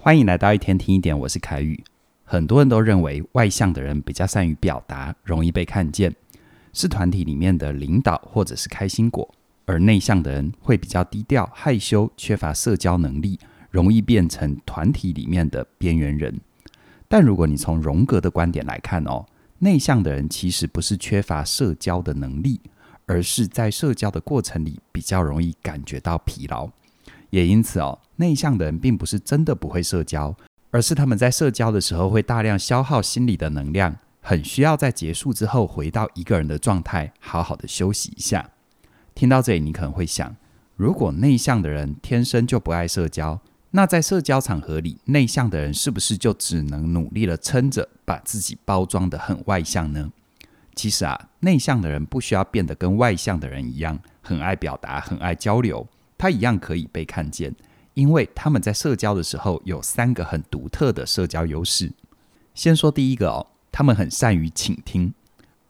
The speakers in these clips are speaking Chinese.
欢迎来到一天听一点，我是凯宇。很多人都认为外向的人比较善于表达，容易被看见，是团体里面的领导或者是开心果；而内向的人会比较低调、害羞，缺乏社交能力，容易变成团体里面的边缘人。但如果你从荣格的观点来看哦，内向的人其实不是缺乏社交的能力，而是在社交的过程里比较容易感觉到疲劳。也因此哦，内向的人并不是真的不会社交，而是他们在社交的时候会大量消耗心理的能量，很需要在结束之后回到一个人的状态，好好的休息一下。听到这里，你可能会想，如果内向的人天生就不爱社交，那在社交场合里，内向的人是不是就只能努力的撑着，把自己包装得很外向呢？其实啊，内向的人不需要变得跟外向的人一样，很爱表达，很爱交流。他一样可以被看见，因为他们在社交的时候有三个很独特的社交优势。先说第一个哦，他们很善于倾听。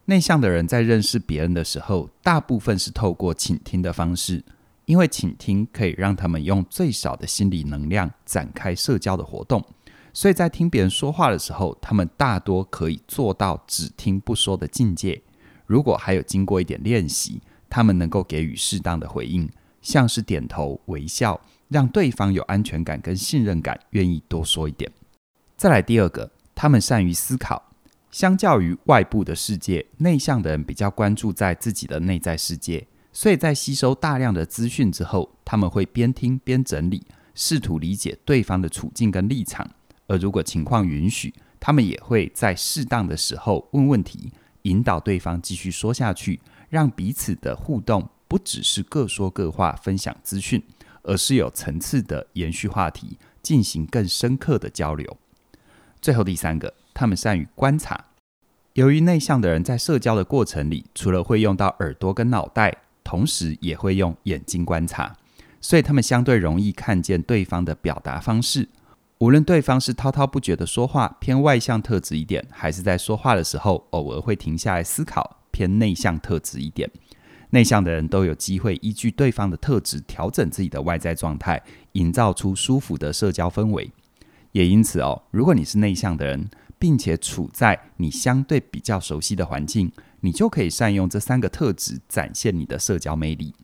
内向的人在认识别人的时候，大部分是透过倾听的方式，因为倾听可以让他们用最少的心理能量展开社交的活动，所以在听别人说话的时候，他们大多可以做到只听不说的境界。如果还有经过一点练习，他们能够给予适当的回应。像是点头微笑，让对方有安全感跟信任感，愿意多说一点。再来第二个，他们善于思考。相较于外部的世界，内向的人比较关注在自己的内在世界，所以在吸收大量的资讯之后，他们会边听边整理，试图理解对方的处境跟立场。而如果情况允许，他们也会在适当的时候问问题，引导对方继续说下去，让彼此的互动。不只是各说各话、分享资讯，而是有层次的延续话题，进行更深刻的交流。最后第三个，他们善于观察。由于内向的人在社交的过程里，除了会用到耳朵跟脑袋，同时也会用眼睛观察，所以他们相对容易看见对方的表达方式。无论对方是滔滔不绝的说话，偏外向特质一点，还是在说话的时候偶尔会停下来思考，偏内向特质一点。内向的人都有机会依据对方的特质调整自己的外在状态，营造出舒服的社交氛围。也因此哦，如果你是内向的人，并且处在你相对比较熟悉的环境，你就可以善用这三个特质展现你的社交魅力。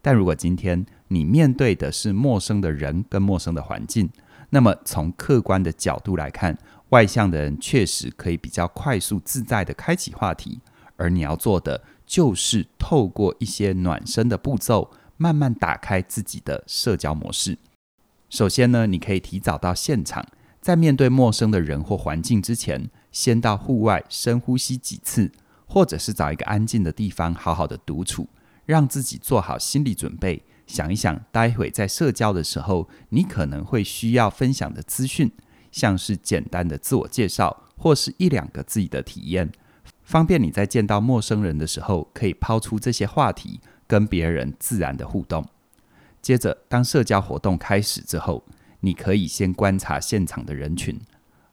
但如果今天你面对的是陌生的人跟陌生的环境，那么从客观的角度来看，外向的人确实可以比较快速自在地开启话题。而你要做的，就是透过一些暖身的步骤，慢慢打开自己的社交模式。首先呢，你可以提早到现场，在面对陌生的人或环境之前，先到户外深呼吸几次，或者是找一个安静的地方，好好的独处，让自己做好心理准备。想一想，待会在社交的时候，你可能会需要分享的资讯，像是简单的自我介绍，或是一两个自己的体验。方便你在见到陌生人的时候，可以抛出这些话题，跟别人自然的互动。接着，当社交活动开始之后，你可以先观察现场的人群。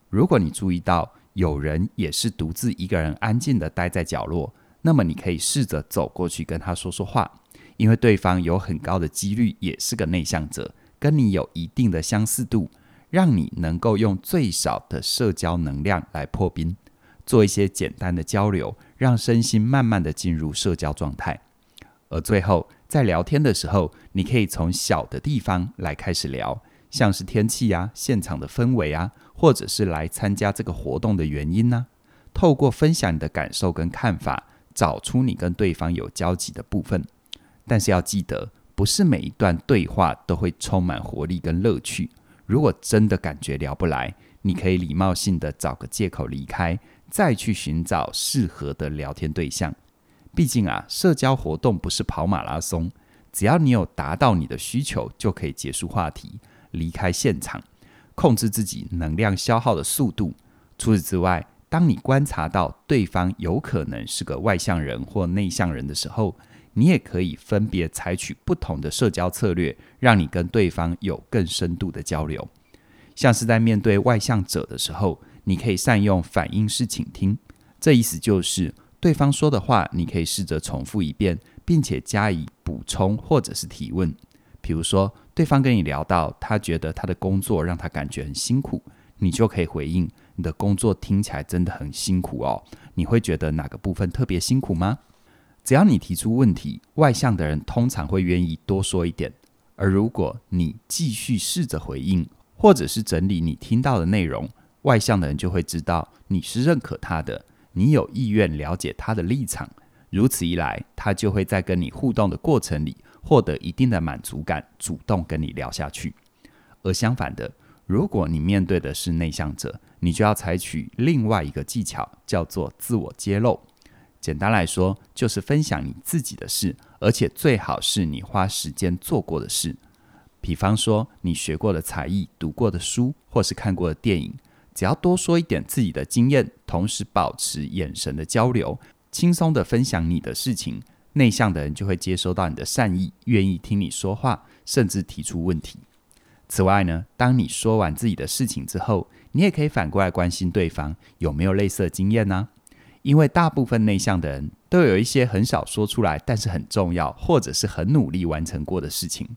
如果你注意到有人也是独自一个人安静的待在角落，那么你可以试着走过去跟他说说话，因为对方有很高的几率也是个内向者，跟你有一定的相似度，让你能够用最少的社交能量来破冰。做一些简单的交流，让身心慢慢的进入社交状态。而最后，在聊天的时候，你可以从小的地方来开始聊，像是天气啊、现场的氛围啊，或者是来参加这个活动的原因呢、透过分享你的感受跟看法，找出你跟对方有交集的部分。但是要记得，不是每一段对话都会充满活力跟乐趣。如果真的感觉聊不来，你可以礼貌性的找个借口离开。再去寻找适合的聊天对象。毕竟啊，社交活动不是跑马拉松，只要你有达到你的需求，就可以结束话题，离开现场，控制自己能量消耗的速度。除此之外，当你观察到对方有可能是个外向人或内向人的时候，你也可以分别采取不同的社交策略，让你跟对方有更深度的交流。像是在面对外向者的时候。你可以善用反应式倾听，这意思就是对方说的话，你可以试着重复一遍，并且加以补充或者是提问。比如说，对方跟你聊到他觉得他的工作让他感觉很辛苦，你就可以回应：“你的工作听起来真的很辛苦哦。”你会觉得哪个部分特别辛苦吗？只要你提出问题，外向的人通常会愿意多说一点。而如果你继续试着回应，或者是整理你听到的内容，外向的人就会知道你是认可他的，你有意愿了解他的立场。如此一来，他就会在跟你互动的过程里获得一定的满足感，主动跟你聊下去。而相反的，如果你面对的是内向者，你就要采取另外一个技巧，叫做自我揭露。简单来说，就是分享你自己的事，而且最好是你花时间做过的事。比方说，你学过的才艺、读过的书，或是看过的电影，只要多说一点自己的经验，同时保持眼神的交流。轻松地分享你的事情，内向的人就会接收到你的善意，愿意听你说话，甚至提出问题。此外呢，当你说完自己的事情之后，你也可以反过来关心对方有没有类似的经验呢？因为大部分内向的人都有一些很少说出来，但是很重要，或者是很努力完成过的事情。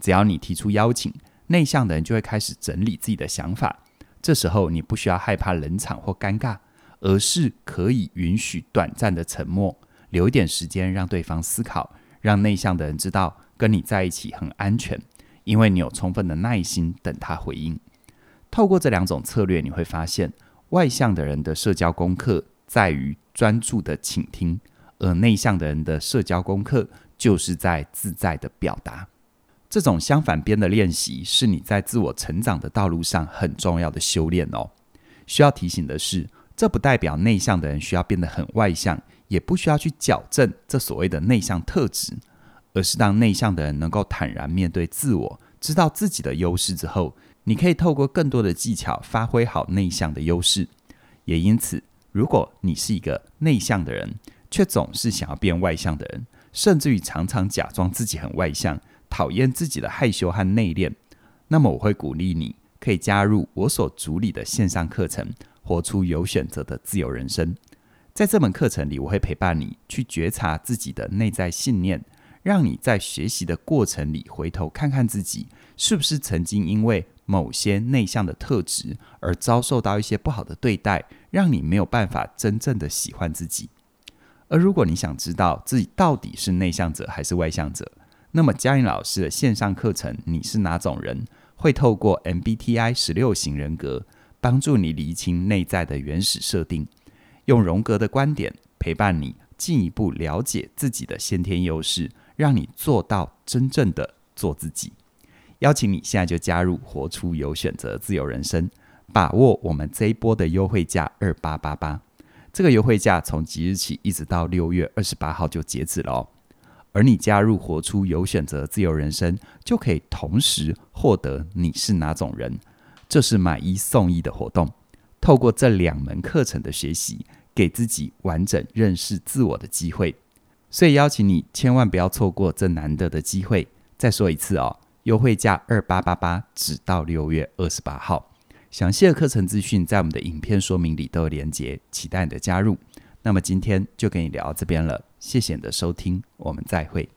只要你提出邀请，内向的人就会开始整理自己的想法。这时候你不需要害怕冷场或尴尬。而是可以允许短暂的沉默，留一点时间让对方思考，让内向的人知道跟你在一起很安全，因为你有充分的耐心等他回应。透过这两种策略，你会发现外向的人的社交功课在于专注的倾听，而内向的人的社交功课就是在自在的表达。这种相反边的练习是你在自我成长的道路上很重要的修炼哦。需要提醒的是，这不代表内向的人需要变得很外向，也不需要去矫正这所谓的内向特质，而是当内向的人能够坦然面对自我，知道自己的优势之后，你可以透过更多的技巧发挥好内向的优势。也因此，如果你是一个内向的人，却总是想要变外向的人，甚至于常常假装自己很外向，讨厌自己的害羞和内敛，那么我会鼓励你可以加入我所主理的线上课程。活出有选择的自由人生，在这门课程里，我会陪伴你去觉察自己的内在信念，让你在学习的过程里回头看看自己，是不是曾经因为某些内向的特质而遭受到一些不好的对待，让你没有办法真正的喜欢自己。而如果你想知道自己到底是内向者还是外向者，那么嘉颖老师的线上课程《你是哪种人》会透过 MBTI 十六型人格。帮助你厘清内在的原始设定，用荣格的观点陪伴你进一步了解自己的先天优势，让你做到真正的做自己。邀请你现在就加入“活出有选择自由人生”，把握我们这一波的优惠价二八八八。这个优惠价从即日起一直到六月二十八号就截止了哦。而你加入“活出有选择自由人生”，就可以同时获得你是哪种人。这是买一送一的活动，透过这两门课程的学习，给自己完整认识自我的机会。所以邀请你千万不要错过这难得的机会。再说一次哦，优惠价二八八八，只到六月二十八号。详细的课程资讯在我们的影片说明里都有连结，期待你的加入。那么今天就跟你聊到这边了，谢谢你的收听，我们再会。